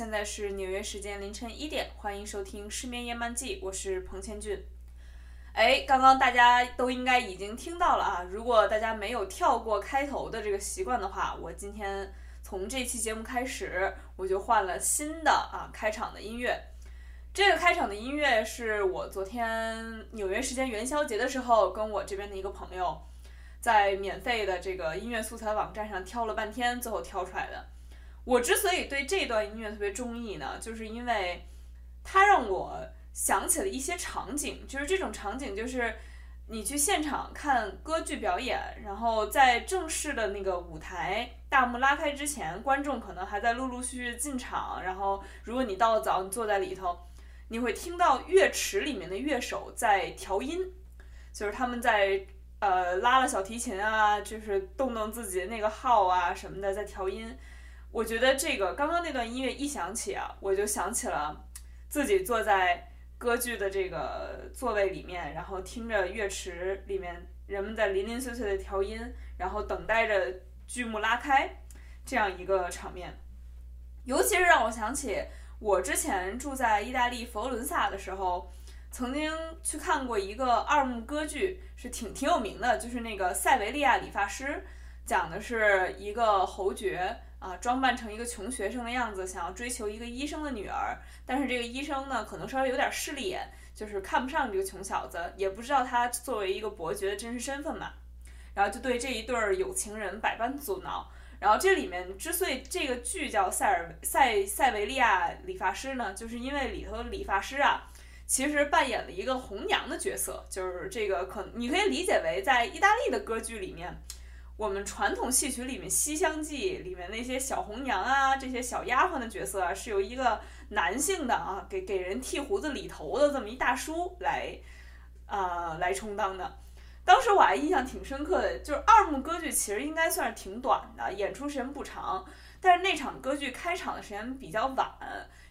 现在是纽约时间凌晨一点，欢迎收听《失眠夜漫记》，我是彭千俊。哎，刚刚大家都应该已经听到了啊，如果大家没有跳过开头的这个习惯的话，我今天从这期节目开始，我就换了新的啊开场的音乐。这个开场的音乐是我昨天纽约时间元宵节的时候，跟我这边的一个朋友在免费的这个音乐素材网站上挑了半天，最后挑出来的。我之所以对这段音乐特别中意呢，就是因为它让我想起了一些场景，就是这种场景就是你去现场看歌剧表演，然后在正式的那个舞台大幕拉开之前，观众可能还在陆陆续续进场，然后如果你到的早，你坐在里头，你会听到乐池里面的乐手在调音，就是他们在呃拉了小提琴啊，就是动动自己的那个号啊什么的在调音。我觉得这个刚刚那段音乐一响起啊，我就想起了自己坐在歌剧的这个座位里面，然后听着乐池里面人们在零零碎碎的调音，然后等待着剧目拉开这样一个场面。尤其是让我想起我之前住在意大利佛罗伦萨的时候，曾经去看过一个二幕歌剧，是挺挺有名的，就是那个《塞维利亚理发师》，讲的是一个侯爵。啊，装扮成一个穷学生的样子，想要追求一个医生的女儿，但是这个医生呢，可能稍微有点势利眼，就是看不上这个穷小子，也不知道他作为一个伯爵的真实身份嘛，然后就对这一对儿有情人百般阻挠。然后这里面之所以这个剧叫塞尔塞塞维利亚理发师呢，就是因为里头的理发师啊，其实扮演了一个红娘的角色，就是这个可你可以理解为在意大利的歌剧里面。我们传统戏曲里面《西厢记》里面那些小红娘啊，这些小丫鬟的角色啊，是由一个男性的啊，给给人剃胡子理头的这么一大叔来，啊，来充当的。当时我还印象挺深刻的，就是二幕歌剧其实应该算是挺短的，演出时间不长，但是那场歌剧开场的时间比较晚，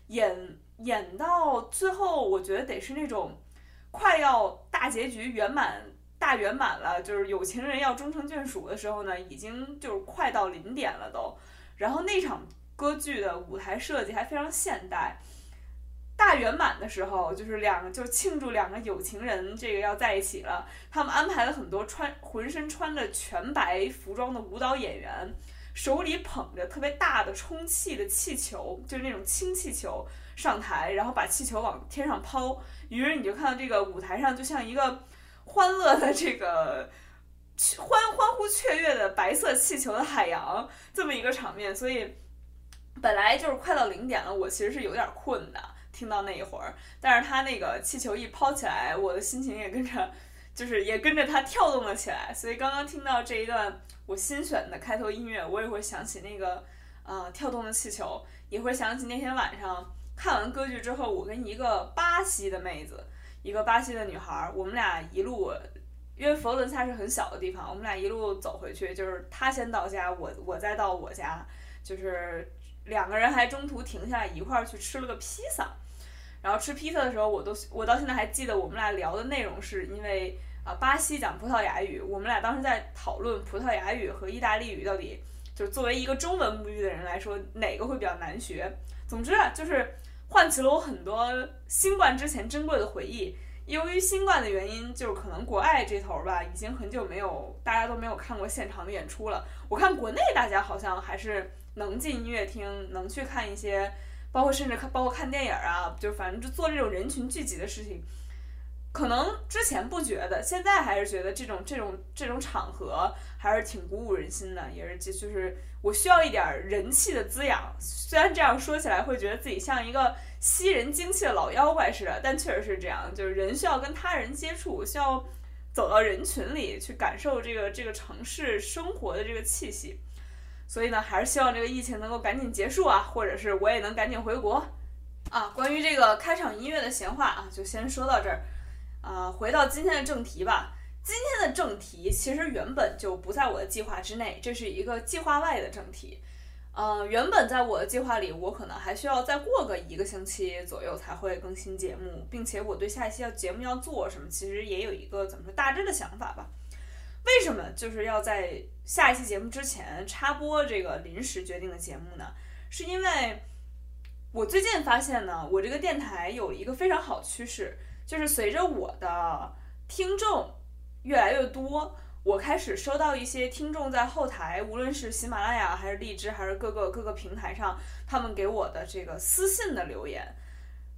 演演到最后，我觉得得是那种快要大结局圆满。大圆满了，就是有情人要终成眷属的时候呢，已经就是快到零点了都。然后那场歌剧的舞台设计还非常现代。大圆满的时候，就是两个就庆祝两个有情人这个要在一起了。他们安排了很多穿浑身穿着全白服装的舞蹈演员，手里捧着特别大的充气的气球，就是那种氢气球上台，然后把气球往天上抛。于是你就看到这个舞台上就像一个。欢乐的这个欢欢呼雀跃的白色气球的海洋，这么一个场面，所以本来就是快到零点了，我其实是有点困的，听到那一会儿，但是他那个气球一抛起来，我的心情也跟着，就是也跟着他跳动了起来，所以刚刚听到这一段我新选的开头音乐，我也会想起那个呃跳动的气球，也会想起那天晚上看完歌剧之后，我跟一个巴西的妹子。一个巴西的女孩，我们俩一路，因为佛罗伦萨是很小的地方，我们俩一路走回去，就是她先到家，我我再到我家，就是两个人还中途停下来一块儿去吃了个披萨，然后吃披萨的时候，我都我到现在还记得我们俩聊的内容，是因为啊巴西讲葡萄牙语，我们俩当时在讨论葡萄牙语和意大利语到底，就是作为一个中文母语的人来说，哪个会比较难学。总之啊，就是。唤起了我很多新冠之前珍贵的回忆。由于新冠的原因，就是可能国外这头吧，已经很久没有大家都没有看过现场的演出了。我看国内大家好像还是能进音乐厅，能去看一些，包括甚至看包括看电影啊，就反正就做这种人群聚集的事情。可能之前不觉得，现在还是觉得这种这种这种场合还是挺鼓舞人心的，也是就就是我需要一点人气的滋养。虽然这样说起来会觉得自己像一个吸人精气的老妖怪似的，但确实是这样，就是人需要跟他人接触，需要走到人群里去感受这个这个城市生活的这个气息。所以呢，还是希望这个疫情能够赶紧结束啊，或者是我也能赶紧回国啊。关于这个开场音乐的闲话啊，就先说到这儿。啊，回到今天的正题吧。今天的正题其实原本就不在我的计划之内，这是一个计划外的正题。呃，原本在我的计划里，我可能还需要再过个一个星期左右才会更新节目，并且我对下一期要节目要做什么，其实也有一个怎么说大致的想法吧。为什么就是要在下一期节目之前插播这个临时决定的节目呢？是因为我最近发现呢，我这个电台有一个非常好趋势，就是随着我的听众越来越多，我开始收到一些听众在后台，无论是喜马拉雅还是荔枝还是各个各个平台上，他们给我的这个私信的留言。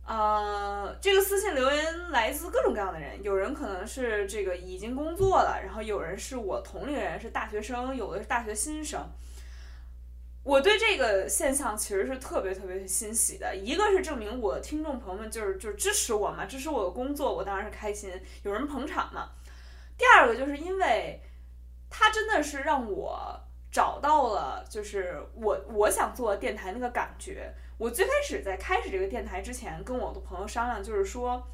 呃，这个私信留言来自各种各样的人，有人可能是这个已经工作了，然后有人是我同龄人，是大学生，有的是大学新生。我对这个现象其实是特别特别欣喜的，一个是证明我听众朋友们就是就是支持我嘛，支持我的工作，我当然是开心，有人捧场嘛。第二个就是因为他真的是让我找到了，就是我我想做电台那个感觉。我最开始在开始这个电台之前，跟我的朋友商量，就是说，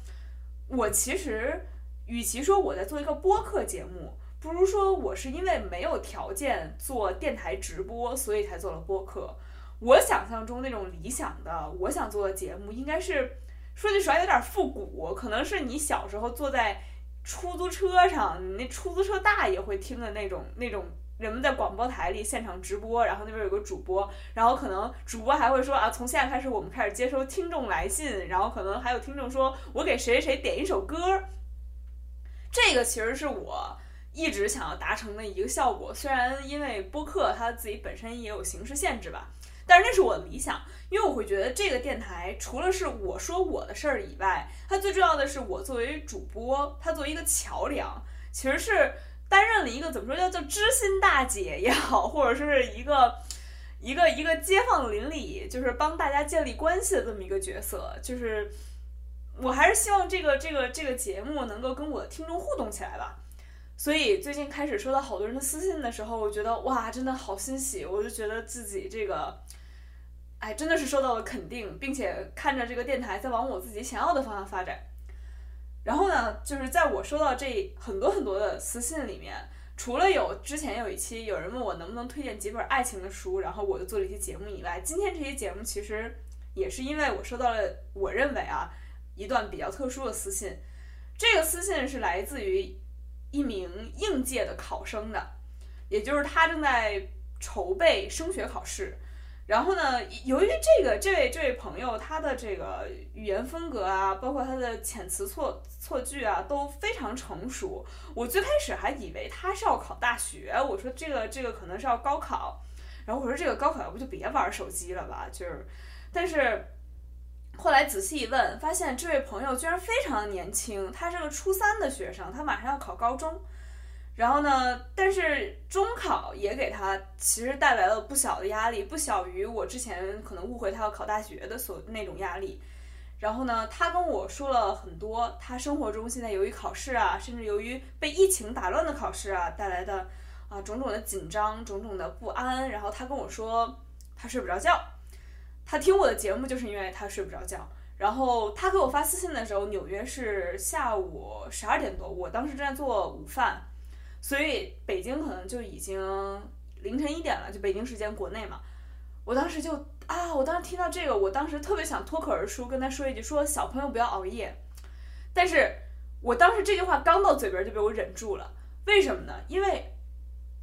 我其实与其说我在做一个播客节目，不如说我是因为没有条件做电台直播，所以才做了播客。我想象中那种理想的我想做的节目，应该是说句实话有点复古，可能是你小时候坐在出租车上，你那出租车大爷会听的那种那种。人们在广播台里现场直播，然后那边有个主播，然后可能主播还会说啊，从现在开始我们开始接收听众来信，然后可能还有听众说我给谁谁谁点一首歌。这个其实是我一直想要达成的一个效果，虽然因为播客它自己本身也有形式限制吧，但是那是我的理想，因为我会觉得这个电台除了是我说我的事儿以外，它最重要的是我作为主播，它作为一个桥梁，其实是。担任了一个怎么说叫做知心大姐也好，或者是一个一个一个街坊邻里，就是帮大家建立关系的这么一个角色。就是我还是希望这个这个这个节目能够跟我的听众互动起来吧。所以最近开始收到好多人的私信的时候，我觉得哇，真的好欣喜！我就觉得自己这个，哎，真的是受到了肯定，并且看着这个电台在往我自己想要的方向发展。然后呢，就是在我收到这很多很多的私信里面，除了有之前有一期有人问我能不能推荐几本爱情的书，然后我就做了一期节目以外，今天这期节目其实也是因为我收到了我认为啊一段比较特殊的私信。这个私信是来自于一名应届的考生的，也就是他正在筹备升学考试。然后呢，由于这个这位这位朋友他的这个语言风格啊，包括他的遣词错错句啊，都非常成熟。我最开始还以为他是要考大学，我说这个这个可能是要高考。然后我说这个高考要不就别玩手机了吧，就是。但是后来仔细一问，发现这位朋友居然非常的年轻，他是个初三的学生，他马上要考高中。然后呢？但是中考也给他其实带来了不小的压力，不小于我之前可能误会他要考大学的所那种压力。然后呢，他跟我说了很多他生活中现在由于考试啊，甚至由于被疫情打乱的考试啊带来的啊种种的紧张、种种的不安。然后他跟我说他睡不着觉，他听我的节目就是因为他睡不着觉。然后他给我发私信的时候，纽约是下午十二点多，我当时正在做午饭。所以北京可能就已经凌晨一点了，就北京时间国内嘛。我当时就啊，我当时听到这个，我当时特别想脱口而出跟他说一句，说小朋友不要熬夜。但是我当时这句话刚到嘴边就被我忍住了，为什么呢？因为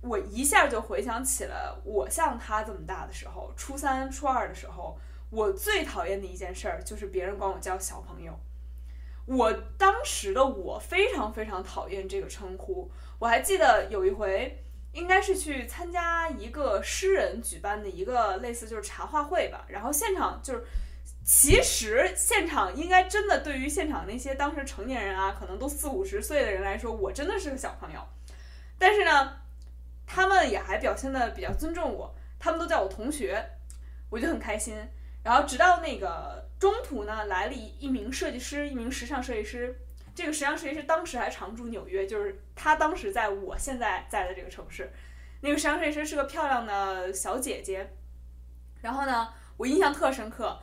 我一下就回想起了我像他这么大的时候，初三、初二的时候，我最讨厌的一件事儿就是别人管我叫小朋友。我当时的我非常非常讨厌这个称呼。我还记得有一回，应该是去参加一个诗人举办的一个类似就是茶话会吧。然后现场就是，其实现场应该真的对于现场那些当时成年人啊，可能都四五十岁的人来说，我真的是个小朋友。但是呢，他们也还表现的比较尊重我，他们都叫我同学，我就很开心。然后直到那个中途呢，来了一一名设计师，一名时尚设计师。这个时尚设计师当时还常驻纽约，就是他当时在我现在在的这个城市。那个时尚设计师是个漂亮的小姐姐。然后呢，我印象特深刻。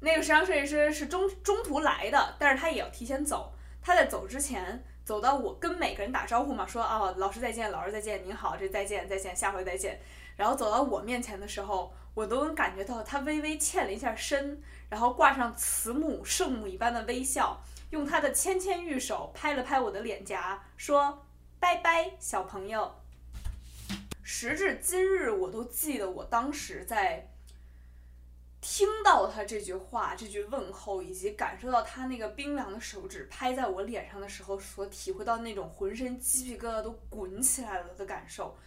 那个时尚设计师是中中途来的，但是他也要提前走。他在走之前，走到我跟每个人打招呼嘛，说啊，老师再见，老师再见，您好，这再见再见，下回再见。然后走到我面前的时候。我都能感觉到他微微欠了一下身，然后挂上慈母圣母一般的微笑，用他的纤纤玉手拍了拍我的脸颊，说：“拜拜，小朋友。”时至今日，我都记得我当时在听到他这句话、这句问候，以及感受到他那个冰凉的手指拍在我脸上的时候，所体会到那种浑身鸡皮疙瘩都滚起来了的感受，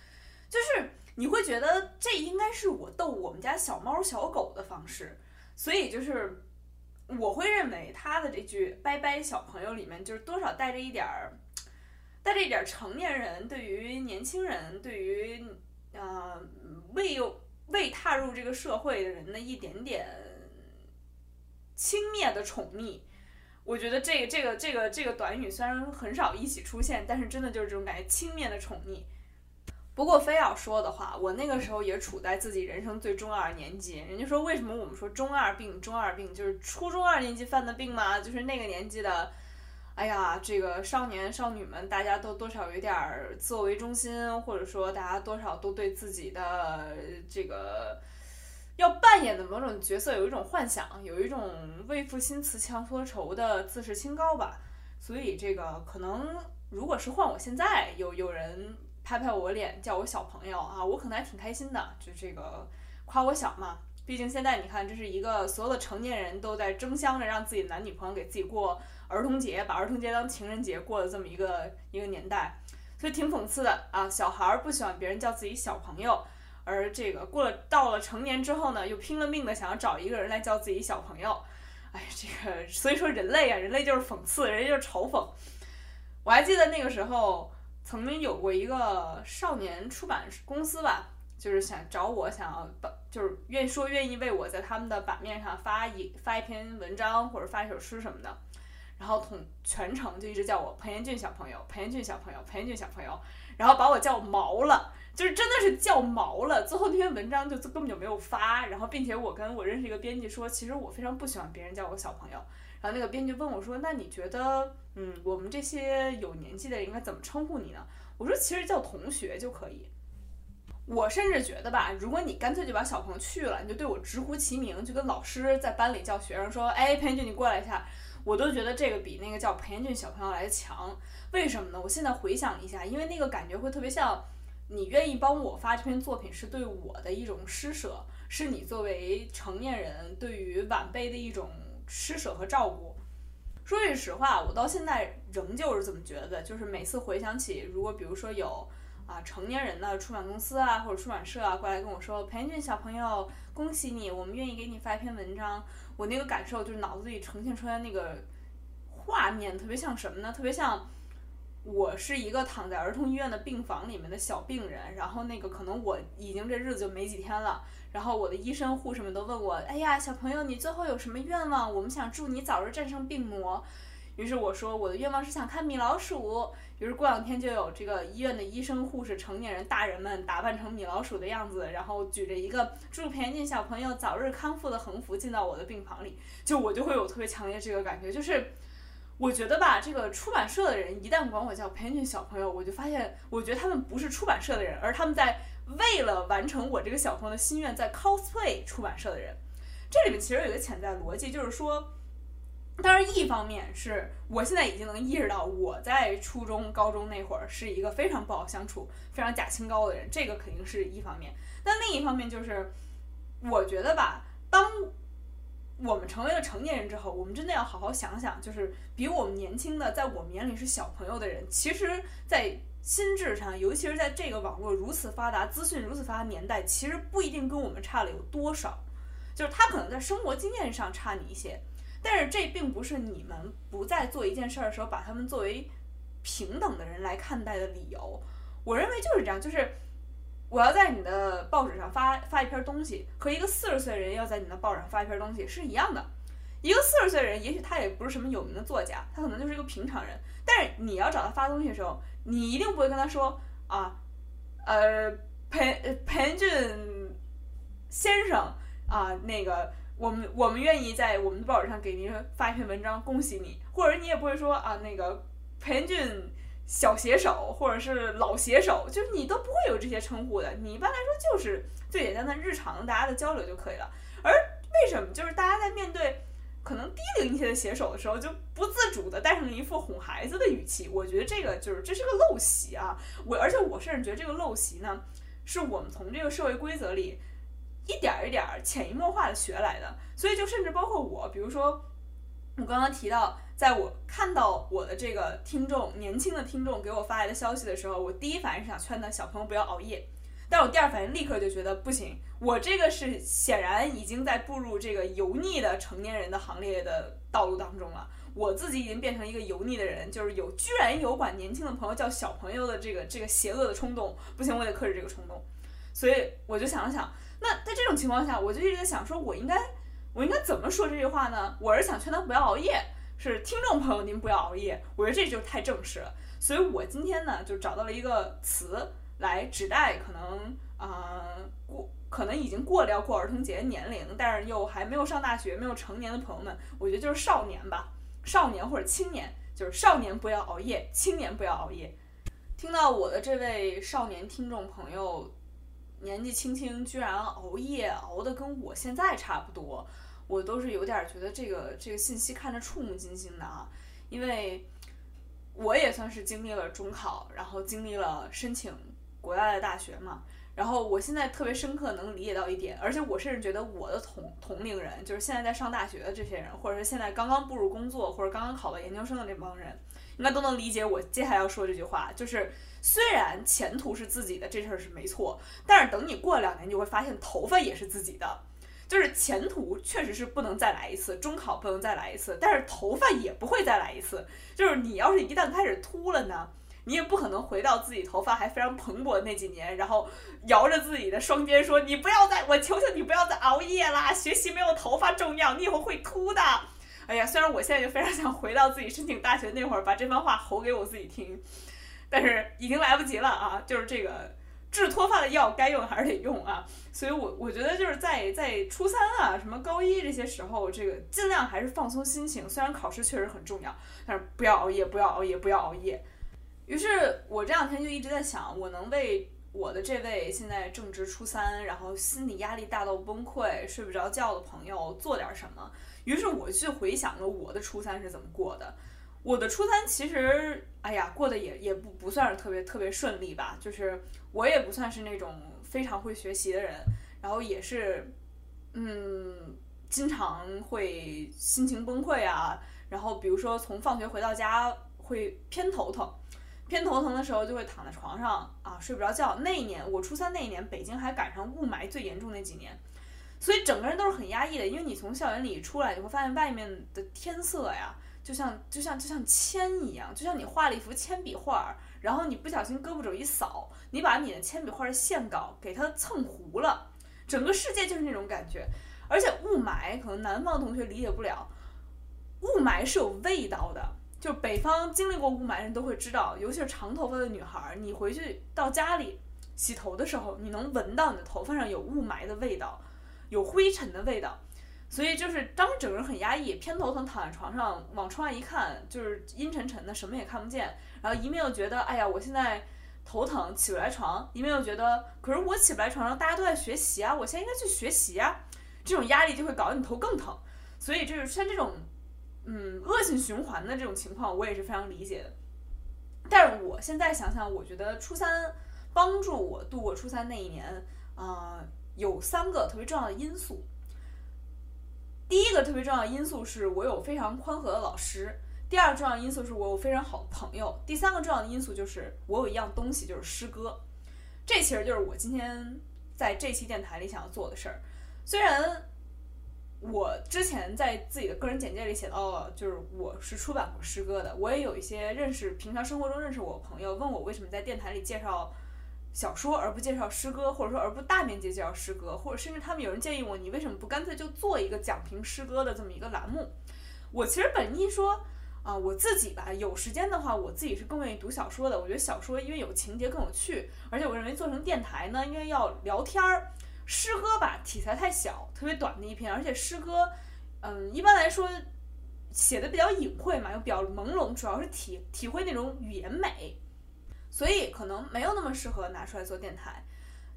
就是你会觉得这应该是我逗我们家小猫小狗的方式，所以就是我会认为他的这句“拜拜小朋友”里面，就是多少带着一点儿，带着一点成年人对于年轻人，对于。入这个社会的人的一点点轻蔑的宠溺，我觉得这个这个这个这个短语虽然很少一起出现，但是真的就是这种感觉，轻蔑的宠溺。不过非要说的话，我那个时候也处在自己人生最中二年纪。人家说为什么我们说中二病？中二病就是初中二年级犯的病吗？就是那个年纪的。哎呀，这个少年少女们，大家都多少有点儿自我为中心，或者说大家多少都对自己的这个要扮演的某种角色有一种幻想，有一种为赋新词强说愁的自视清高吧。所以这个可能，如果是换我现在，有有人拍拍我脸叫我小朋友啊，我可能还挺开心的，就这个夸我小嘛。毕竟现在你看，这是一个所有的成年人都在争相着让自己男女朋友给自己过。儿童节把儿童节当情人节过的这么一个一个年代，所以挺讽刺的啊！小孩儿不喜欢别人叫自己小朋友，而这个过了到了成年之后呢，又拼了命的想要找一个人来叫自己小朋友。哎，这个所以说人类啊，人类就是讽刺，人就是嘲讽。我还记得那个时候曾经有过一个少年出版公司吧，就是想找我，想要把就是愿说愿意为我在他们的版面上发一发一篇文章或者发一首诗什么的。然后同全程就一直叫我彭彦俊小朋友，彭彦俊小朋友，彭彦俊小朋友，然后把我叫毛了，就是真的是叫毛了。最后那篇文章就根本就没有发，然后并且我跟我认识一个编辑说，其实我非常不喜欢别人叫我小朋友。然后那个编辑问我说，那你觉得，嗯，我们这些有年纪的人应该怎么称呼你呢？我说其实叫同学就可以。我甚至觉得吧，如果你干脆就把小朋友去了，你就对我直呼其名，就跟老师在班里叫学生说，哎，彭彦俊你过来一下。我都觉得这个比那个叫裴彦俊小朋友来的强，为什么呢？我现在回想一下，因为那个感觉会特别像，你愿意帮我发这篇作品是对我的一种施舍，是你作为成年人对于晚辈的一种施舍和照顾。说句实话，我到现在仍旧是这么觉得，就是每次回想起，如果比如说有啊成年人的出版公司啊或者出版社啊过来跟我说，裴俊小朋友，恭喜你，我们愿意给你发一篇文章。我那个感受就是脑子里呈现出来那个画面，特别像什么呢？特别像我是一个躺在儿童医院的病房里面的小病人，然后那个可能我已经这日子就没几天了，然后我的医生护士们都问我：“哎呀，小朋友，你最后有什么愿望？我们想祝你早日战胜病魔。”于是我说：“我的愿望是想看米老鼠。”比如过两天就有这个医院的医生、护士、成年人、大人们打扮成米老鼠的样子，然后举着一个祝裴俊小朋友早日康复的横幅进到我的病房里。就我就会有特别强烈这个感觉，就是我觉得吧，这个出版社的人一旦管我叫裴俊小朋友，我就发现，我觉得他们不是出版社的人，而他们在为了完成我这个小朋友的心愿，在 cosplay 出版社的人。这里面其实有一个潜在逻辑，就是说。当然，一方面是我现在已经能意识到，我在初中、高中那会儿是一个非常不好相处、非常假清高的人，这个肯定是一方面。但另一方面就是，我觉得吧，当我们成为了成年人之后，我们真的要好好想想，就是比我们年轻的，在我们眼里是小朋友的人，其实，在心智上，尤其是在这个网络如此发达、资讯如此发达年代，其实不一定跟我们差了有多少，就是他可能在生活经验上差你一些。但是这并不是你们不再做一件事儿的时候，把他们作为平等的人来看待的理由。我认为就是这样，就是我要在你的报纸上发发一篇东西，和一个四十岁的人要在你的报纸上发一篇东西是一样的。一个四十岁的人，也许他也不是什么有名的作家，他可能就是一个平常人。但是你要找他发东西的时候，你一定不会跟他说啊，呃，裴裴俊先生啊，那个。我们我们愿意在我们的报纸上给您发一篇文章，恭喜你。或者你也不会说啊，那个裴元俊小写手，或者是老写手，就是你都不会有这些称呼的。你一般来说就是最简单的日常大家的交流就可以了。而为什么就是大家在面对可能低龄一些的写手的时候，就不自主的带上了一副哄孩子的语气？我觉得这个就是这是个陋习啊。我而且我甚至觉得这个陋习呢，是我们从这个社会规则里。一点儿一点儿潜移默化的学来的。所以就甚至包括我，比如说我刚刚提到，在我看到我的这个听众年轻的听众给我发来的消息的时候，我第一反应是想劝他小朋友不要熬夜。但我第二反应立刻就觉得不行，我这个是显然已经在步入这个油腻的成年人的行列的道路当中了。我自己已经变成一个油腻的人，就是有居然有管年轻的朋友叫小朋友的这个这个邪恶的冲动，不行，我得克制这个冲动。所以我就想了想，那在这种情况下，我就一直在想，说我应该我应该怎么说这句话呢？我是想劝他不要熬夜，是听众朋友您不要熬夜，我觉得这就太正式了。所以我今天呢就找到了一个词。来指代可能啊过可能已经过了要过儿童节年龄，但是又还没有上大学、没有成年的朋友们，我觉得就是少年吧，少年或者青年，就是少年不要熬夜，青年不要熬夜。听到我的这位少年听众朋友年纪轻轻居然熬夜熬得跟我现在差不多，我都是有点觉得这个这个信息看着触目惊心的啊，因为我也算是经历了中考，然后经历了申请。国外的大学嘛，然后我现在特别深刻能理解到一点，而且我甚至觉得我的同同龄人，就是现在在上大学的这些人，或者是现在刚刚步入工作或者刚刚考了研究生的那帮人，应该都能理解我接下来要说这句话。就是虽然前途是自己的这事儿是没错，但是等你过两年就会发现头发也是自己的，就是前途确实是不能再来一次，中考不能再来一次，但是头发也不会再来一次。就是你要是一旦开始秃了呢？你也不可能回到自己头发还非常蓬勃的那几年，然后摇着自己的双肩说：“你不要再，我求求你不要再熬夜啦，学习没有头发重要，你以后会秃的。”哎呀，虽然我现在就非常想回到自己申请大学那会儿，把这番话吼给我自己听，但是已经来不及了啊！就是这个治脱发的药该用还是得用啊，所以我我觉得就是在在初三啊，什么高一这些时候，这个尽量还是放松心情，虽然考试确实很重要，但是不要熬夜，不要熬夜，不要熬夜。于是我这两天就一直在想，我能为我的这位现在正值初三，然后心理压力大到崩溃、睡不着觉的朋友做点什么。于是我去回想了我的初三是怎么过的。我的初三其实，哎呀，过得也也不不算是特别特别顺利吧。就是我也不算是那种非常会学习的人，然后也是，嗯，经常会心情崩溃啊。然后比如说从放学回到家会偏头疼。偏头疼的时候就会躺在床上啊，睡不着觉。那一年我初三那一年，北京还赶上雾霾最严重那几年，所以整个人都是很压抑的。因为你从校园里出来，你会发现外面的天色呀，就像就像就像铅一样，就像你画了一幅铅笔画，然后你不小心胳膊肘一扫，你把你的铅笔画的线稿给它蹭糊了，整个世界就是那种感觉。而且雾霾，可能南方同学理解不了，雾霾是有味道的。就北方经历过雾霾人都会知道，尤其是长头发的女孩，你回去到家里洗头的时候，你能闻到你的头发上有雾霾的味道，有灰尘的味道。所以就是当整个人很压抑，偏头疼，躺在床上往窗外一看，就是阴沉沉的，什么也看不见。然后一面又觉得，哎呀，我现在头疼，起不来床；一面又觉得，可是我起不来床上，大家都在学习啊，我现在应该去学习啊。这种压力就会搞得你头更疼。所以就是像这种。嗯，恶性循环的这种情况，我也是非常理解的。但是我现在想想，我觉得初三帮助我度过初三那一年，啊，有三个特别重要的因素。第一个特别重要的因素是我有非常宽和的老师；第二个重要因素是我有非常好的朋友；第三个重要的因素就是我有一样东西，就是诗歌。这其实就是我今天在这期电台里想要做的事儿。虽然。我之前在自己的个人简介里写到了，就是我是出版过诗歌的。我也有一些认识，平常生活中认识我朋友问我为什么在电台里介绍小说而不介绍诗歌，或者说而不大面积介绍诗歌，或者甚至他们有人建议我，你为什么不干脆就做一个讲评诗歌的这么一个栏目？我其实本意说啊，我自己吧，有时间的话，我自己是更愿意读小说的。我觉得小说因为有情节更有趣，而且我认为做成电台呢，因为要聊天儿。诗歌吧，题材太小，特别短的一篇，而且诗歌，嗯，一般来说写的比较隐晦嘛，又比较朦胧，主要是体体会那种语言美，所以可能没有那么适合拿出来做电台。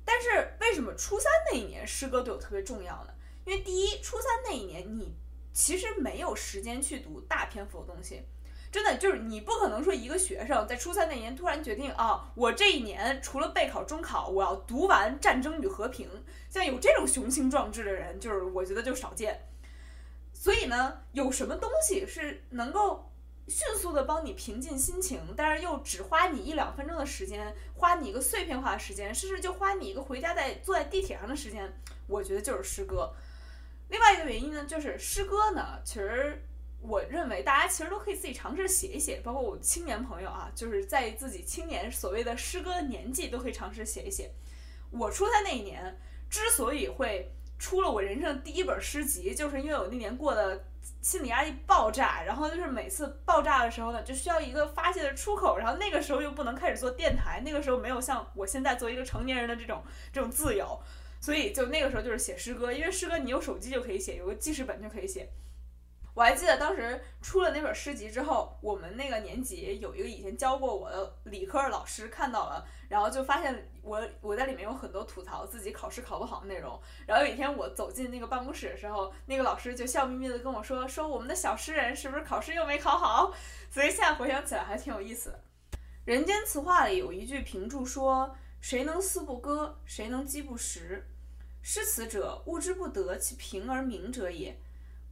但是为什么初三那一年诗歌对我特别重要呢？因为第一，初三那一年你其实没有时间去读大篇幅的东西，真的就是你不可能说一个学生在初三那年突然决定啊，我这一年除了备考、中考，我要读完《战争与和平》。像有这种雄心壮志的人，就是我觉得就少见。所以呢，有什么东西是能够迅速的帮你平静心情，但是又只花你一两分钟的时间，花你一个碎片化的时间，甚至就花你一个回家在坐在地铁上的时间，我觉得就是诗歌。另外一个原因呢，就是诗歌呢，其实我认为大家其实都可以自己尝试写一写，包括我青年朋友啊，就是在自己青年所谓的诗歌年纪，都可以尝试写一写。我初三那一年之所以会出了我人生第一本诗集，就是因为我那年过的心理压力爆炸，然后就是每次爆炸的时候呢，就需要一个发泄的出口，然后那个时候又不能开始做电台，那个时候没有像我现在做一个成年人的这种这种自由。所以就那个时候就是写诗歌，因为诗歌你有手机就可以写，有个记事本就可以写。我还记得当时出了那本诗集之后，我们那个年级有一个以前教过我的理科老师看到了，然后就发现我我在里面有很多吐槽自己考试考不好的内容。然后有一天我走进那个办公室的时候，那个老师就笑眯眯的跟我说：“说我们的小诗人是不是考试又没考好？”所以现在回想起来还挺有意思。《人间词话》里有一句评注说：“谁能思不歌？谁能饥不食？”诗词者，物之不得其平而明者也。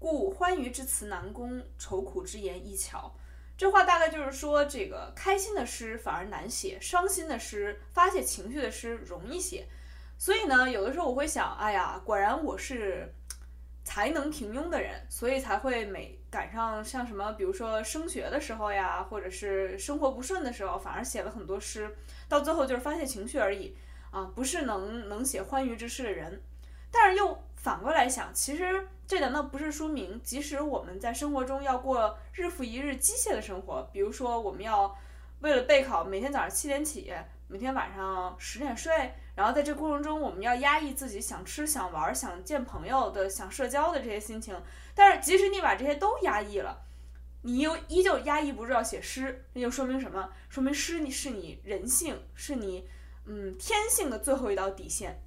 故欢愉之词难攻，愁苦之言易巧。这话大概就是说，这个开心的诗反而难写，伤心的诗、发泄情绪的诗容易写。所以呢，有的时候我会想，哎呀，果然我是才能平庸的人，所以才会每赶上像什么，比如说升学的时候呀，或者是生活不顺的时候，反而写了很多诗，到最后就是发泄情绪而已。啊，不是能能写欢愉之诗的人，但是又反过来想，其实这难道不是说明，即使我们在生活中要过日复一日机械的生活，比如说我们要为了备考，每天早上七点起，每天晚上十点睡，然后在这过程中，我们要压抑自己想吃、想玩、想见朋友的、想社交的这些心情，但是即使你把这些都压抑了，你又依旧压抑不住要写诗，那就说明什么？说明诗你是你人性，是你。嗯，天性的最后一道底线。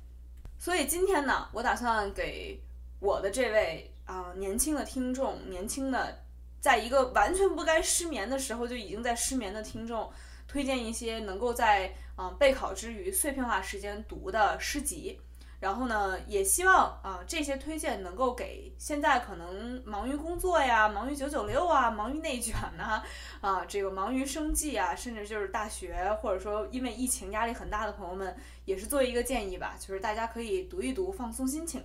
所以今天呢，我打算给我的这位啊年轻的听众，年轻的，在一个完全不该失眠的时候就已经在失眠的听众，推荐一些能够在啊备考之余碎片化时间读的诗集。然后呢，也希望啊这些推荐能够给现在可能忙于工作呀、忙于九九六啊、忙于内卷呐、啊这个忙于生计啊，甚至就是大学或者说因为疫情压力很大的朋友们，也是做一个建议吧，就是大家可以读一读，放松心情。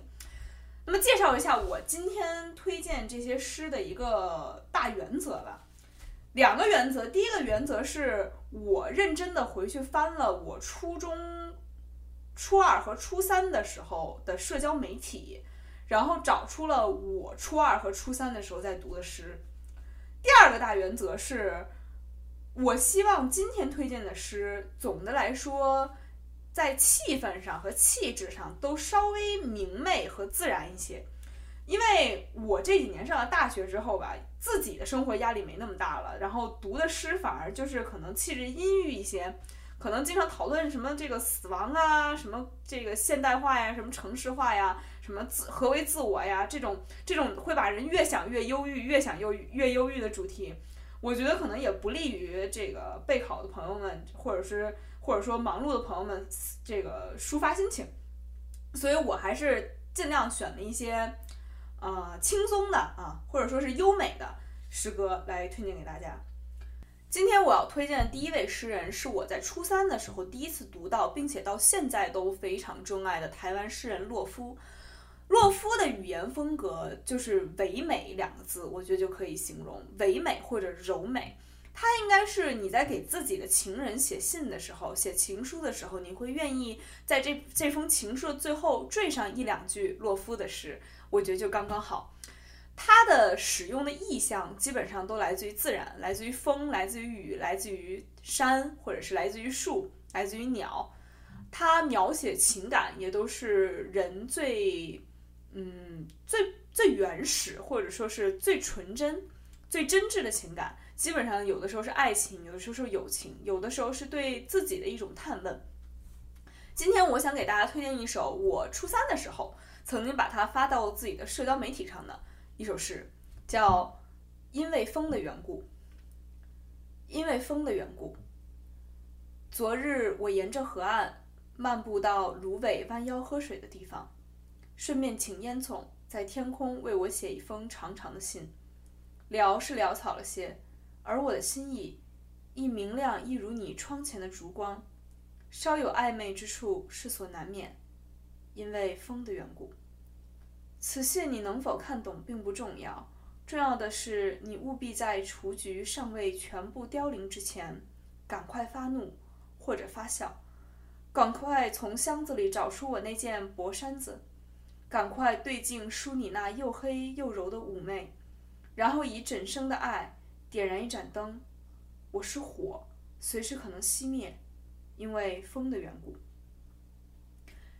那么介绍一下我今天推荐这些诗的一个大原则吧，两个原则，第一个原则是我认真的回去翻了我初中。初二和初三的时候的社交媒体，然后找出了我初二和初三的时候在读的诗。第二个大原则是，我希望今天推荐的诗，总的来说，在气氛上和气质上都稍微明媚和自然一些。因为我这几年上了大学之后吧，自己的生活压力没那么大了，然后读的诗反而就是可能气质阴郁一些。可能经常讨论什么这个死亡啊，什么这个现代化呀，什么城市化呀，什么自何为自我呀，这种这种会把人越想越忧郁，越想又越忧郁的主题，我觉得可能也不利于这个备考的朋友们，或者是或者说忙碌的朋友们这个抒发心情，所以我还是尽量选了一些呃轻松的啊，或者说是优美的诗歌来推荐给大家。今天我要推荐的第一位诗人是我在初三的时候第一次读到，并且到现在都非常钟爱的台湾诗人洛夫。洛夫的语言风格就是唯美两个字，我觉得就可以形容唯美或者柔美。他应该是你在给自己的情人写信的时候，写情书的时候，你会愿意在这这封情书的最后缀上一两句洛夫的诗，我觉得就刚刚好。它的使用的意象基本上都来自于自然，来自于风，来自于雨，来自于山，或者是来自于树，来自于鸟。它描写情感也都是人最，嗯，最最原始，或者说是最纯真、最真挚的情感。基本上有的时候是爱情，有的时候是友情，有的时候是对自己的一种探问。今天我想给大家推荐一首我初三的时候曾经把它发到自己的社交媒体上的。一首诗，叫《因为风的缘故》。因为风的缘故。昨日我沿着河岸漫步到芦苇弯腰喝水的地方，顺便请烟囱在天空为我写一封长长的信。潦是潦草了些，而我的心意亦明亮，一如你窗前的烛光，稍有暧昧之处是所难免，因为风的缘故。此信你能否看懂并不重要，重要的是你务必在雏菊尚未全部凋零之前，赶快发怒。或者发笑，赶快从箱子里找出我那件薄衫子，赶快对镜梳你那又黑又柔的妩媚，然后以整生的爱点燃一盏灯。我是火，随时可能熄灭，因为风的缘故。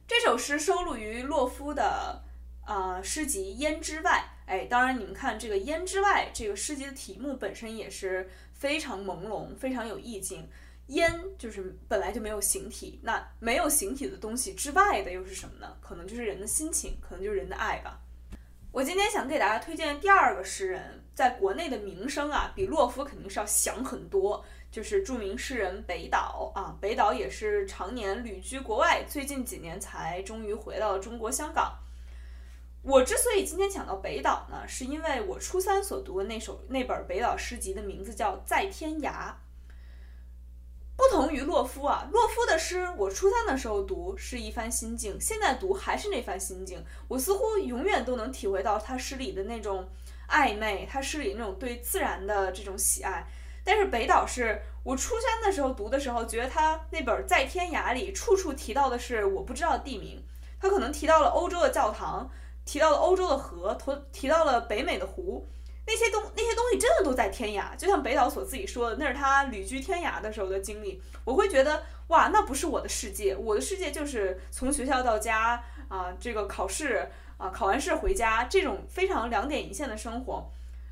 这首诗收录于洛夫的啊诗集《胭脂外》。哎，当然你们看这个《胭脂外》这个诗集的题目本身也是非常朦胧，非常有意境。烟就是本来就没有形体，那没有形体的东西之外的又是什么呢？可能就是人的心情，可能就是人的爱吧。我今天想给大家推荐第二个诗人，在国内的名声啊，比洛夫肯定是要响很多，就是著名诗人北岛啊。北岛也是常年旅居国外，最近几年才终于回到了中国香港。我之所以今天讲到北岛呢，是因为我初三所读的那首那本北岛诗集的名字叫《在天涯》。不同于洛夫啊，洛夫的诗我初三的时候读是一番心境，现在读还是那番心境。我似乎永远都能体会到他诗里的那种暧昧，他诗里那种对自然的这种喜爱。但是北岛是我初三的时候读的时候，觉得他那本在天涯里处处提到的是我不知道的地名，他可能提到了欧洲的教堂，提到了欧洲的河，提提到了北美的湖。那些东那些东西真的都在天涯，就像北岛所自己说的，那是他旅居天涯的时候的经历。我会觉得哇，那不是我的世界，我的世界就是从学校到家啊，这个考试啊，考完试回家这种非常两点一线的生活。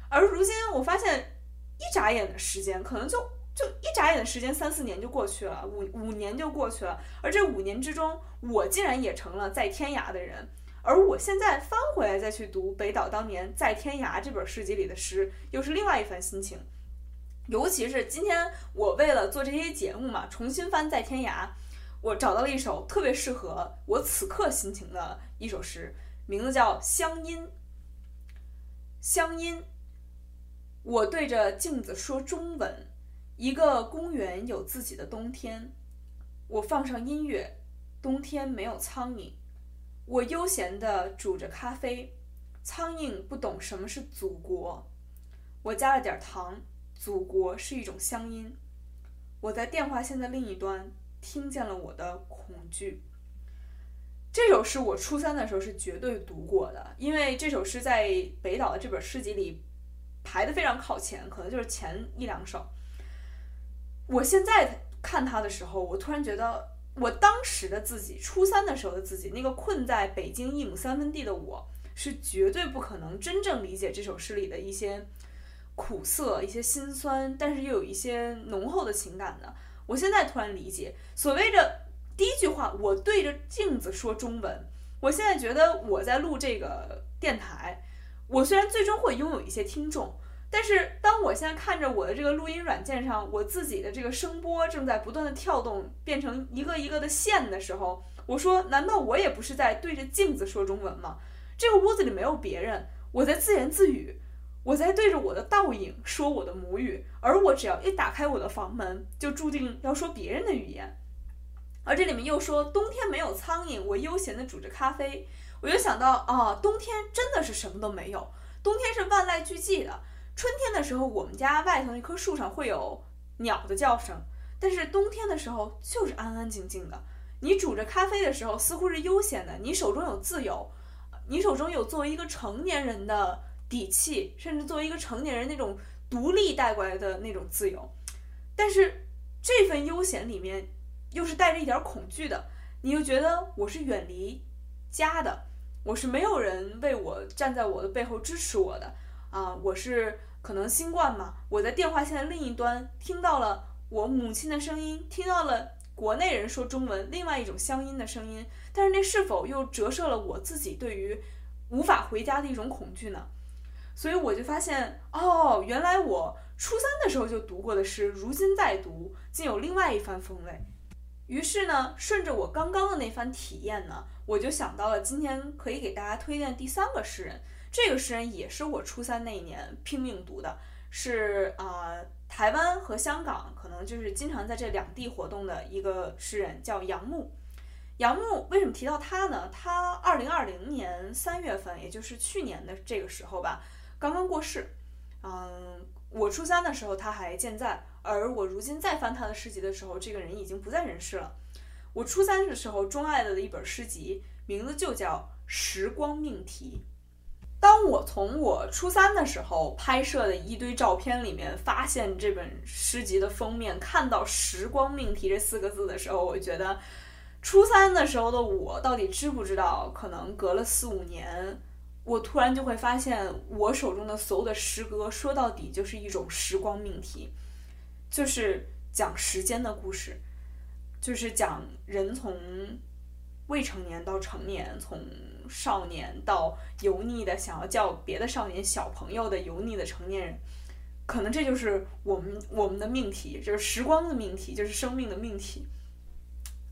而如今我发现，一眨眼的时间，可能就就一眨眼的时间，三四年就过去了，五五年就过去了。而这五年之中，我竟然也成了在天涯的人。而我现在翻回来再去读北岛当年在天涯这本诗集里的诗，又是另外一番心情。尤其是今天我为了做这些节目嘛，重新翻在天涯，我找到了一首特别适合我此刻心情的一首诗，名字叫《乡音》。乡音，我对着镜子说中文。一个公园有自己的冬天，我放上音乐，冬天没有苍蝇。我悠闲地煮着咖啡，苍蝇不懂什么是祖国。我加了点糖，祖国是一种乡音。我在电话线的另一端听见了我的恐惧。这首诗我初三的时候是绝对读过的，因为这首诗在北岛的这本诗集里排的非常靠前，可能就是前一两首。我现在看它的时候，我突然觉得。我当时的自己，初三的时候的自己，那个困在北京一亩三分地的我，是绝对不可能真正理解这首诗里的一些苦涩、一些心酸，但是又有一些浓厚的情感的。我现在突然理解，所谓的第一句话，我对着镜子说中文。我现在觉得我在录这个电台，我虽然最终会拥有一些听众。但是，当我现在看着我的这个录音软件上，我自己的这个声波正在不断的跳动，变成一个一个的线的时候，我说：难道我也不是在对着镜子说中文吗？这个屋子里没有别人，我在自言自语，我在对着我的倒影说我的母语，而我只要一打开我的房门，就注定要说别人的语言。而这里面又说冬天没有苍蝇，我悠闲的煮着咖啡，我就想到啊，冬天真的是什么都没有，冬天是万籁俱寂的。春天的时候，我们家外头那棵树上会有鸟的叫声，但是冬天的时候就是安安静静的。你煮着咖啡的时候，似乎是悠闲的，你手中有自由，你手中有作为一个成年人的底气，甚至作为一个成年人那种独立带过来的那种自由。但是这份悠闲里面，又是带着一点恐惧的。你又觉得我是远离家的，我是没有人为我站在我的背后支持我的啊，我是。可能新冠嘛，我在电话线的另一端听到了我母亲的声音，听到了国内人说中文另外一种乡音的声音，但是那是否又折射了我自己对于无法回家的一种恐惧呢？所以我就发现，哦，原来我初三的时候就读过的诗，如今再读，竟有另外一番风味。于是呢，顺着我刚刚的那番体验呢，我就想到了今天可以给大家推荐第三个诗人。这个诗人也是我初三那一年拼命读的，是啊，台湾和香港可能就是经常在这两地活动的一个诗人，叫杨牧。杨牧为什么提到他呢？他二零二零年三月份，也就是去年的这个时候吧。刚刚过世，嗯，我初三的时候他还健在，而我如今再翻他的诗集的时候，这个人已经不在人世了。我初三的时候钟爱的一本诗集，名字就叫《时光命题》。当我从我初三的时候拍摄的一堆照片里面发现这本诗集的封面，看到“时光命题”这四个字的时候，我觉得初三的时候的我到底知不知道？可能隔了四五年。我突然就会发现，我手中的所有的诗歌，说到底就是一种时光命题，就是讲时间的故事，就是讲人从未成年到成年，从少年到油腻的想要叫别的少年小朋友的油腻的成年人，可能这就是我们我们的命题，就是时光的命题，就是生命的命题。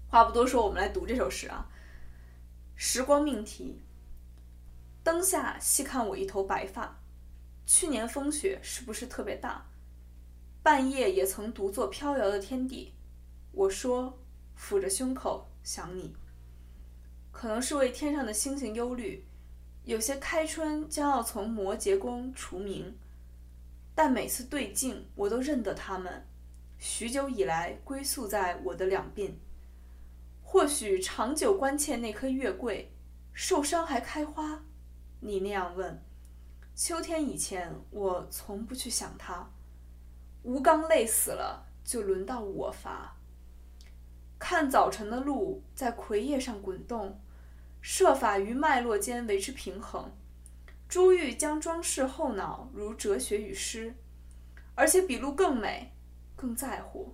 话不多说，我们来读这首诗啊，《时光命题》。灯下细看我一头白发，去年风雪是不是特别大？半夜也曾独坐飘摇的天地。我说，抚着胸口想你。可能是为天上的星星忧虑，有些开春将要从摩羯宫除名，但每次对镜，我都认得他们。许久以来归宿在我的两鬓。或许长久关切那棵月桂，受伤还开花。你那样问，秋天以前，我从不去想它。吴刚累死了，就轮到我伐。看早晨的路在葵叶上滚动，设法于脉络间维持平衡。珠玉将装饰后脑如哲学与诗，而且比路更美，更在乎。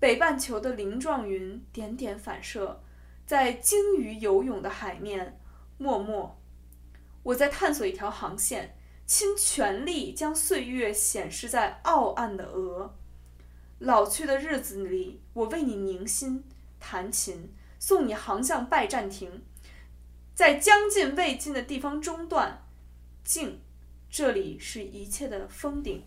北半球的鳞状云点点反射，在鲸鱼游泳的海面，默默。我在探索一条航线，倾全力将岁月显示在傲岸的鹅。老去的日子里，我为你凝心弹琴，送你航向拜占庭，在将近未尽的地方中断。静，这里是一切的峰顶。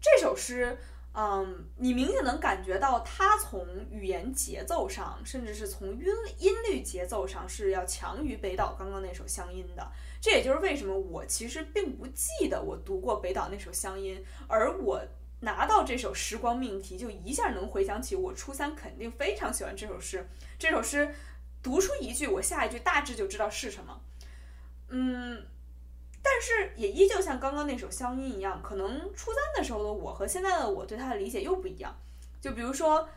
这首诗。嗯，你明显能感觉到它从语言节奏上，甚至是从音音律节奏上是要强于北岛刚刚那首《乡音》的。这也就是为什么我其实并不记得我读过北岛那首《乡音》，而我拿到这首《时光命题》，就一下能回想起我初三肯定非常喜欢这首诗。这首诗读出一句，我下一句大致就知道是什么。嗯。但是也依旧像刚刚那首《乡音》一样，可能初三的时候的我和现在的我对它的理解又不一样。就比如说，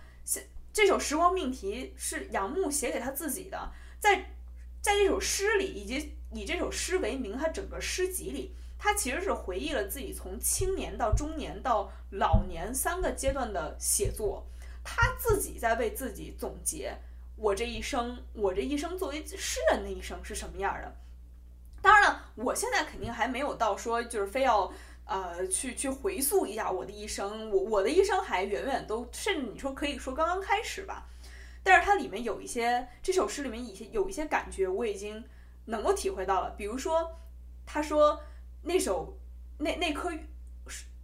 这首《时光命题》是杨牧写给他自己的，在在这首诗里，以及以这首诗为名，他整个诗集里，他其实是回忆了自己从青年到中年到老年三个阶段的写作，他自己在为自己总结我这一生，我这一生作为诗人的一生是什么样的。当然了，我现在肯定还没有到说就是非要呃去去回溯一下我的一生，我我的一生还远远都甚至你说可以说刚刚开始吧。但是它里面有一些这首诗里面一些有一些感觉我已经能够体会到了，比如说他说那首那那棵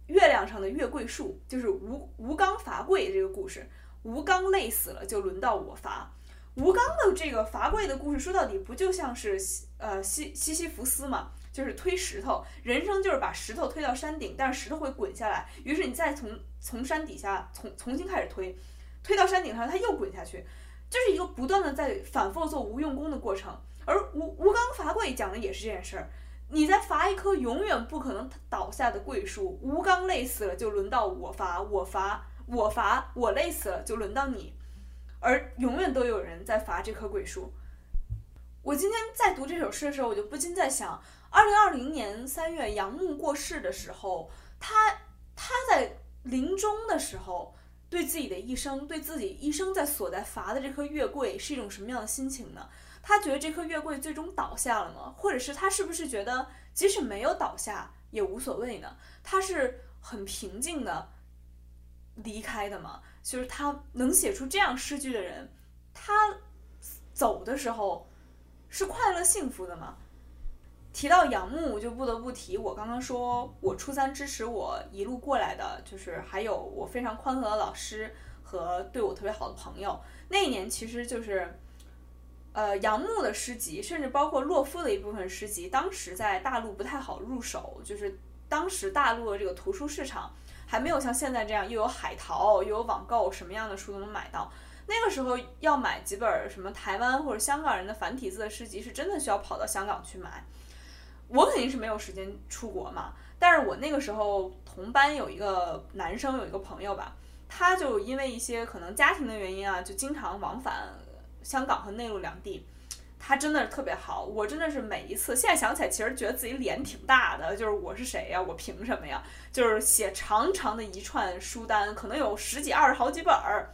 月亮上的月桂树就是吴吴刚伐桂这个故事，吴刚累死了就轮到我伐。吴刚的这个伐桂的故事，说到底不就像是呃西西西弗斯嘛，就是推石头，人生就是把石头推到山顶，但是石头会滚下来，于是你再从从山底下重重新开始推，推到山顶上，它又滚下去，就是一个不断的在反复做无用功的过程。而吴吴刚伐桂讲的也是这件事儿，你在伐一棵永远不可能倒下的桂树，吴刚累死了就轮到我伐，我伐，我伐，我累死了就轮到你。而永远都有人在伐这棵桂树。我今天在读这首诗的时候，我就不禁在想，二零二零年三月杨牧过世的时候，他他在临终的时候，对自己的一生，对自己一生在所在伐的这棵月桂是一种什么样的心情呢？他觉得这棵月桂最终倒下了吗？或者是他是不是觉得即使没有倒下，也无所谓呢？他是很平静的离开的吗？就是他能写出这样诗句的人，他走的时候是快乐幸福的吗？提到杨牧，就不得不提我刚刚说我初三支持我一路过来的，就是还有我非常宽和的老师和对我特别好的朋友。那一年其实就是，呃，杨牧的诗集，甚至包括洛夫的一部分诗集，当时在大陆不太好入手，就是当时大陆的这个图书市场还没有像现在这样又有海淘又有网购，什么样的书都能买到。那个时候要买几本什么台湾或者香港人的繁体字的诗集，是真的需要跑到香港去买。我肯定是没有时间出国嘛，但是我那个时候同班有一个男生，有一个朋友吧，他就因为一些可能家庭的原因啊，就经常往返香港和内陆两地。他真的是特别好，我真的是每一次现在想起来，其实觉得自己脸挺大的，就是我是谁呀？我凭什么呀？就是写长长的一串书单，可能有十几二十好几本儿。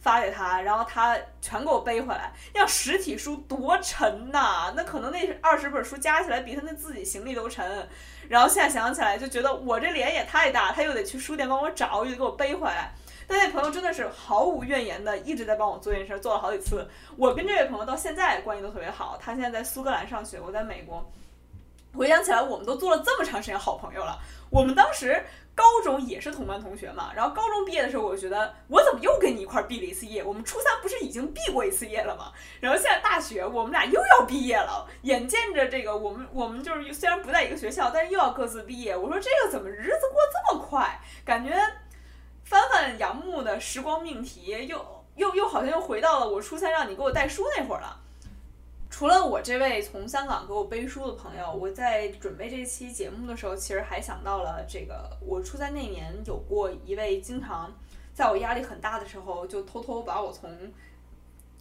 发给他，然后他全给我背回来。要实体书多沉呐，那可能那二十本书加起来比他那自己行李都沉。然后现在想起来就觉得我这脸也太大，他又得去书店帮我找，又得给我背回来。但那朋友真的是毫无怨言的，一直在帮我做这件事，做了好几次。我跟这位朋友到现在关系都特别好，他现在在苏格兰上学，我在美国。回想起来，我们都做了这么长时间好朋友了。我们当时。高中也是同班同学嘛，然后高中毕业的时候，我觉得我怎么又跟你一块毕了一次业？我们初三不是已经毕过一次业了吗？然后现在大学我们俩又要毕业了，眼见着这个我们我们就是虽然不在一个学校，但是又要各自毕业。我说这个怎么日子过这么快？感觉翻翻杨牧的时光命题，又又又好像又回到了我初三让你给我带书那会儿了。除了我这位从香港给我背书的朋友，我在准备这期节目的时候，其实还想到了这个。我初三那年有过一位经常在我压力很大的时候，就偷偷把我从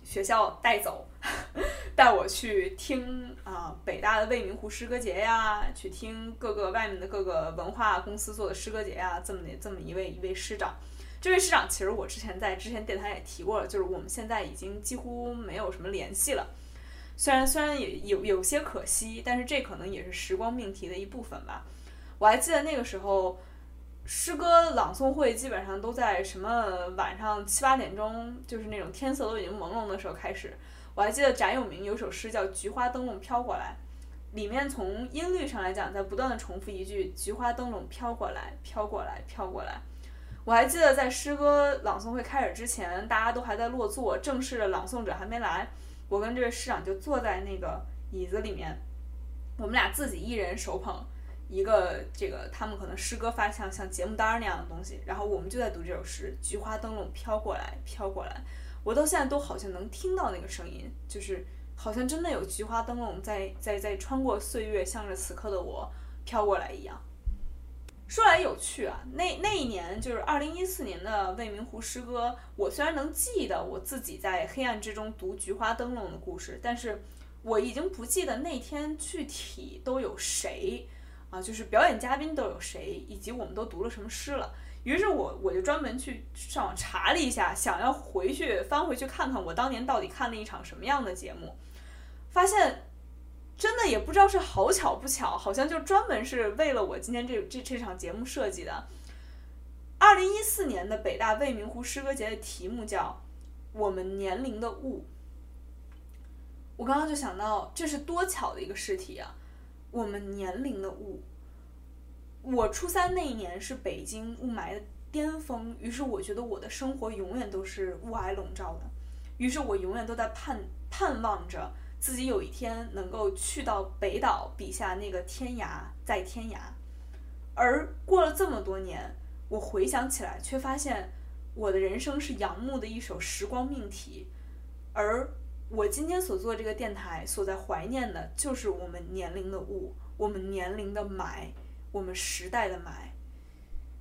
学校带走，带我去听啊北大的未名湖诗歌节呀，去听各个外面的各个文化公司做的诗歌节呀，这么的这么一位一位师长。这位师长其实我之前在之前电台也提过了，就是我们现在已经几乎没有什么联系了。虽然虽然也有有些可惜，但是这可能也是时光命题的一部分吧。我还记得那个时候，诗歌朗诵会基本上都在什么晚上七八点钟，就是那种天色都已经朦胧的时候开始。我还记得翟永明有首诗叫《菊花灯笼飘过来》，里面从音律上来讲，在不断的重复一句“菊花灯笼飘过来，飘过来，飘过来”。我还记得在诗歌朗诵会开始之前，大家都还在落座，正式的朗诵者还没来。我跟这位师长就坐在那个椅子里面，我们俩自己一人手捧一个这个他们可能诗歌发像像节目单那样的东西，然后我们就在读这首诗，菊花灯笼飘过来，飘过来，我到现在都好像能听到那个声音，就是好像真的有菊花灯笼在在在穿过岁月，向着此刻的我飘过来一样。说来有趣啊，那那一年就是二零一四年的未名湖诗歌。我虽然能记得我自己在黑暗之中读菊花灯笼的故事，但是我已经不记得那天具体都有谁啊，就是表演嘉宾都有谁，以及我们都读了什么诗了。于是我我就专门去上网查了一下，想要回去翻回去看看我当年到底看了一场什么样的节目，发现。真的也不知道是好巧不巧，好像就专门是为了我今天这这这场节目设计的。二零一四年的北大未名湖诗歌节的题目叫《我们年龄的雾》。我刚刚就想到，这是多巧的一个试题啊！我们年龄的雾。我初三那一年是北京雾霾的巅峰，于是我觉得我的生活永远都是雾霭笼罩的，于是我永远都在盼盼望着。自己有一天能够去到北岛笔下那个天涯，在天涯，而过了这么多年，我回想起来，却发现我的人生是杨牧的一首时光命题，而我今天所做这个电台，所在怀念的，就是我们年龄的雾，我们年龄的霾，我们时代的霾。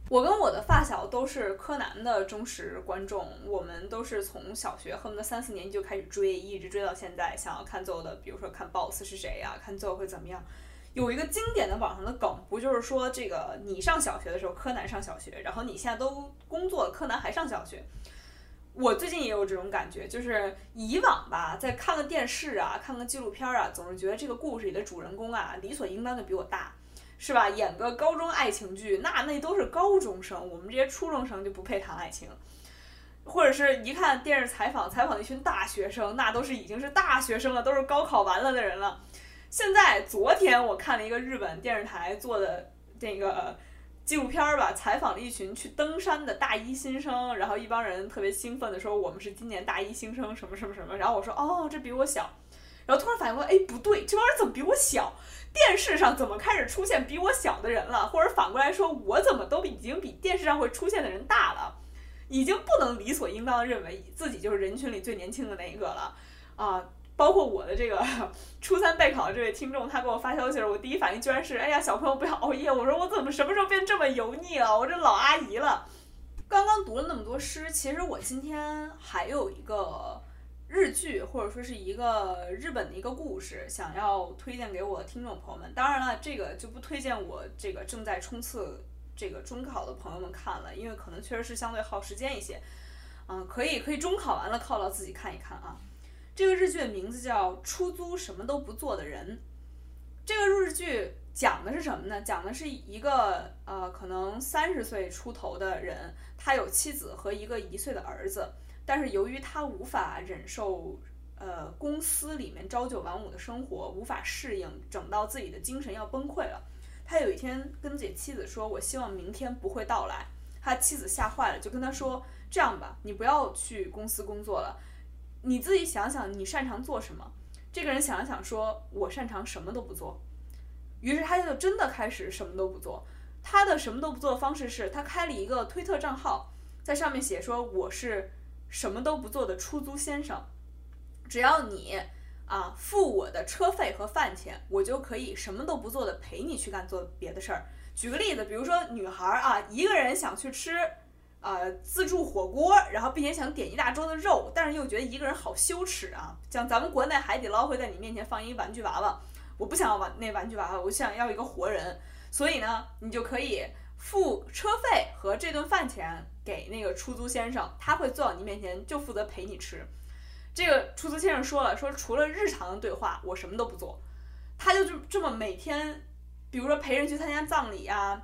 我跟我的发小都是柯南的忠实观众，我们都是从小学恨不得三四年级就开始追，一直追到现在。想要看最后的，比如说看 BOSS 是谁呀，看最后会怎么样。有一个经典的网上的梗，不就是说这个你上小学的时候，柯南上小学，然后你现在都工作，柯南还上小学。我最近也有这种感觉，就是以往吧，在看个电视啊，看个纪录片啊，总是觉得这个故事里的主人公啊，理所应当的比我大。是吧？演个高中爱情剧，那那都是高中生，我们这些初中生就不配谈爱情。或者是一看电视采访，采访一群大学生，那都是已经是大学生了，都是高考完了的人了。现在昨天我看了一个日本电视台做的那个纪录片儿吧，采访了一群去登山的大一新生，然后一帮人特别兴奋的说我们是今年大一新生什么什么什么，然后我说哦这比我小，然后突然反应过来，哎不对，这帮人怎么比我小？电视上怎么开始出现比我小的人了？或者反过来说，我怎么都已经比电视上会出现的人大了？已经不能理所应当的认为自己就是人群里最年轻的那一个了，啊，包括我的这个 初三备考的这位听众，他给我发消息时，我第一反应居然是，哎呀，小朋友不要熬夜。我说我怎么什么时候变这么油腻了？我这老阿姨了。刚刚读了那么多诗，其实我今天还有一个日剧，或者说是一个日本的一个故事，想要推荐给我听众朋友们。当然了，这个就不推荐我这个正在冲刺。这个中考的朋友们看了，因为可能确实是相对耗时间一些，嗯，可以可以中考完了犒劳自己看一看啊。这个日剧的名字叫《出租什么都不做的人》。这个日剧讲的是什么呢？讲的是一个呃，可能三十岁出头的人，他有妻子和一个一岁的儿子，但是由于他无法忍受呃公司里面朝九晚五的生活，无法适应，整到自己的精神要崩溃了。他有一天跟自己妻子说：“我希望明天不会到来。”他妻子吓坏了，就跟他说：“这样吧，你不要去公司工作了，你自己想想你擅长做什么。”这个人想了想说：“我擅长什么都不做。”于是他就真的开始什么都不做。他的什么都不做的方式是他开了一个推特账号，在上面写说：“我是什么都不做的出租先生，只要你。”啊，付我的车费和饭钱，我就可以什么都不做的陪你去干做别的事儿。举个例子，比如说女孩儿啊，一个人想去吃，呃，自助火锅，然后并且想点一大桌的肉，但是又觉得一个人好羞耻啊。像咱们国内海底捞会在你面前放一玩具娃娃，我不想要玩那玩具娃娃，我想要一个活人。所以呢，你就可以付车费和这顿饭钱给那个出租先生，他会坐到你面前，就负责陪你吃。这个出租先生说了，说除了日常的对话，我什么都不做。他就这这么每天，比如说陪人去参加葬礼啊，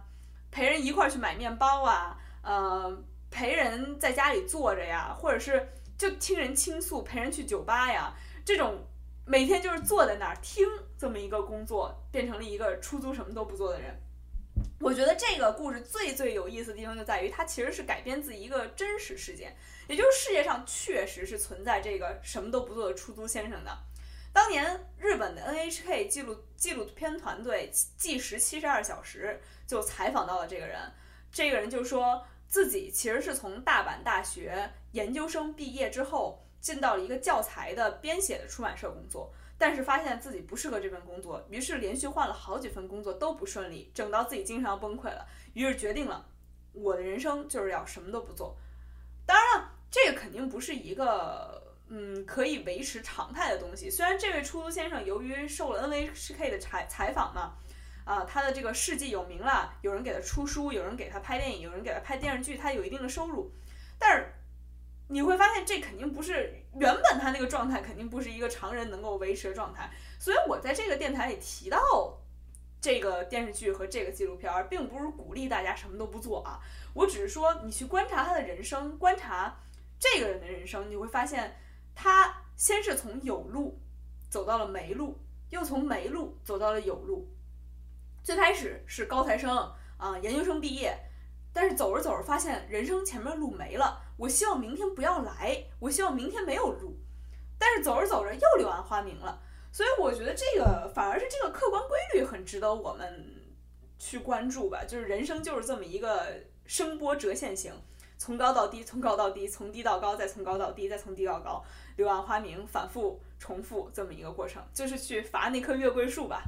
陪人一块儿去买面包啊，呃，陪人在家里坐着呀，或者是就听人倾诉，陪人去酒吧呀，这种每天就是坐在那儿听这么一个工作，变成了一个出租什么都不做的人。我觉得这个故事最最有意思的地方就在于，它其实是改编自一个真实事件，也就是世界上确实是存在这个什么都不做的出租先生的。当年日本的 NHK 纪录纪录片团队《计时七十二小时》就采访到了这个人，这个人就说自己其实是从大阪大学研究生毕业之后，进到了一个教材的编写的出版社工作。但是发现自己不适合这份工作，于是连续换了好几份工作都不顺利，整到自己经常要崩溃了。于是决定了，我的人生就是要什么都不做。当然了，这个肯定不是一个嗯可以维持常态的东西。虽然这位出租先生由于受了 NHK 的采采访嘛，啊，他的这个事迹有名了，有人给他出书，有人给他拍电影，有人给他拍电视剧，他有一定的收入，但是。你会发现，这肯定不是原本他那个状态，肯定不是一个常人能够维持的状态。所以我在这个电台里提到这个电视剧和这个纪录片，并不是鼓励大家什么都不做啊。我只是说，你去观察他的人生，观察这个人的人生，你会发现，他先是从有路走到了没路，又从没路走到了有路。最开始是高材生啊，研究生毕业。但是走着走着发现人生前面路没了，我希望明天不要来，我希望明天没有路。但是走着走着又柳暗花明了，所以我觉得这个反而是这个客观规律很值得我们去关注吧。就是人生就是这么一个声波折线型，从高到低，从高到低，从低到高，再从高到低，再从低到高，柳暗花明，反复重复这么一个过程，就是去伐那棵月桂树吧。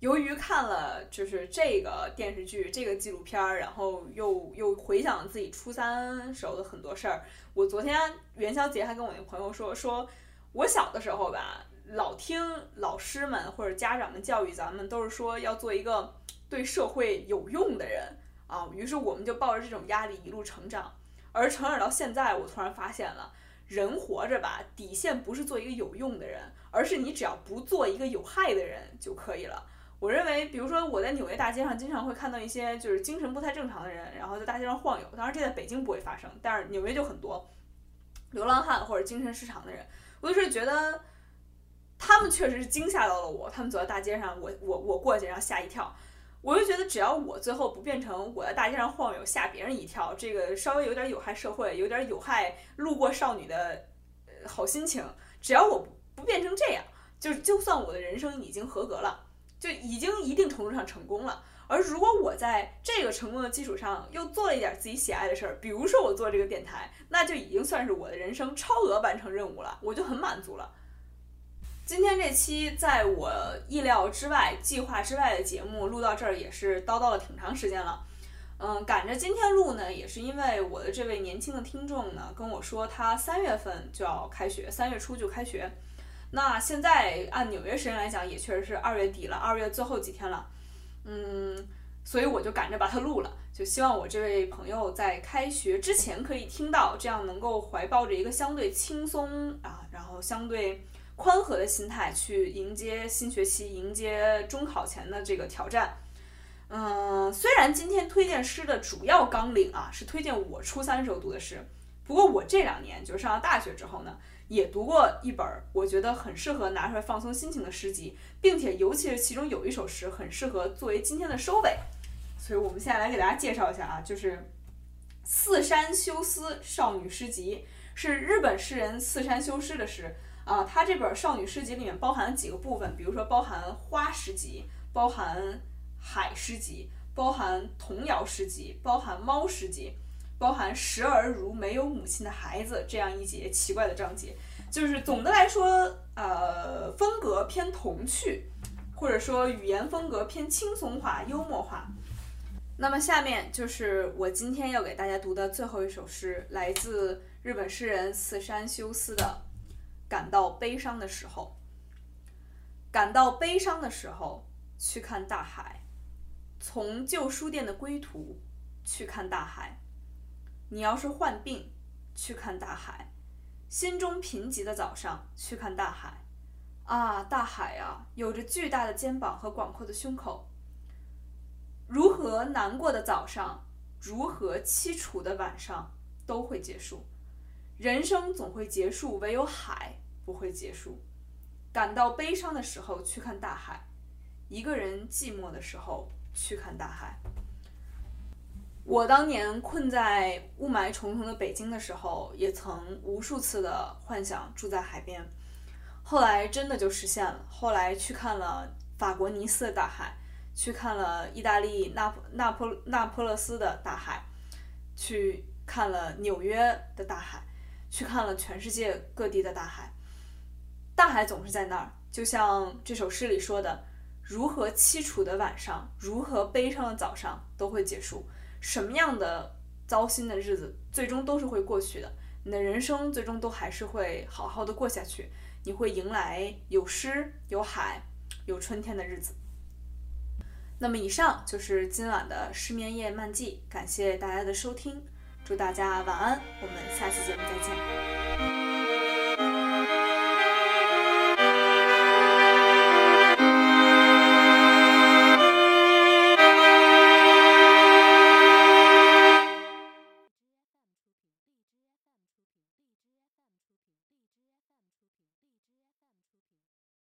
由于看了就是这个电视剧、这个纪录片儿，然后又又回想自己初三时候的很多事儿。我昨天元宵节还跟我那朋友说，说我小的时候吧，老听老师们或者家长们教育咱们，都是说要做一个对社会有用的人啊。于是我们就抱着这种压力一路成长。而成长到现在，我突然发现了，人活着吧，底线不是做一个有用的人，而是你只要不做一个有害的人就可以了。我认为，比如说我在纽约大街上经常会看到一些就是精神不太正常的人，然后在大街上晃悠。当然这在北京不会发生，但是纽约就很多流浪汉或者精神失常的人。我就是觉得他们确实是惊吓到了我，他们走在大街上，我我我过去然后吓一跳。我就觉得只要我最后不变成我在大街上晃悠吓别人一跳，这个稍微有点有害社会，有点有害路过少女的好心情，只要我不变成这样，就就算我的人生已经合格了。就已经一定程度上成功了，而如果我在这个成功的基础上又做了一点自己喜爱的事儿，比如说我做这个电台，那就已经算是我的人生超额完成任务了，我就很满足了。今天这期在我意料之外、计划之外的节目录到这儿也是叨叨了挺长时间了，嗯，赶着今天录呢，也是因为我的这位年轻的听众呢跟我说，他三月份就要开学，三月初就开学。那现在按纽约时间来讲，也确实是二月底了，二月最后几天了，嗯，所以我就赶着把它录了，就希望我这位朋友在开学之前可以听到，这样能够怀抱着一个相对轻松啊，然后相对宽和的心态去迎接新学期，迎接中考前的这个挑战。嗯，虽然今天推荐诗的主要纲领啊是推荐我初三时候读的诗，不过我这两年就是上了大学之后呢。也读过一本我觉得很适合拿出来放松心情的诗集，并且尤其是其中有一首诗很适合作为今天的收尾，所以我们现在来给大家介绍一下啊，就是《四山修斯少女诗集》，是日本诗人四山修斯的诗啊。他这本少女诗集里面包含了几个部分，比如说包含花诗集，包含海诗集，包含童谣诗集，包含猫诗集。包含时而如没有母亲的孩子这样一节奇怪的章节，就是总的来说，呃，风格偏童趣，或者说语言风格偏轻松化、幽默化。那么下面就是我今天要给大家读的最后一首诗，来自日本诗人四山修斯的《感到悲伤的时候》。感到悲伤的时候，去看大海，从旧书店的归途去看大海。你要是患病，去看大海；心中贫瘠的早上，去看大海。啊，大海啊，有着巨大的肩膀和广阔的胸口。如何难过的早上，如何凄楚的晚上，都会结束。人生总会结束，唯有海不会结束。感到悲伤的时候，去看大海；一个人寂寞的时候，去看大海。我当年困在雾霾重重的北京的时候，也曾无数次的幻想住在海边，后来真的就实现了。后来去看了法国尼斯的大海，去看了意大利那那坡那坡勒斯的大海，去看了纽约的大海，去看了全世界各地的大海。大海总是在那儿，就像这首诗里说的：“如何凄楚的晚上，如何悲伤的早上，都会结束。”什么样的糟心的日子，最终都是会过去的。你的人生最终都还是会好好的过下去，你会迎来有诗、有海、有春天的日子。那么，以上就是今晚的失眠夜漫记，感谢大家的收听，祝大家晚安，我们下期节目再见。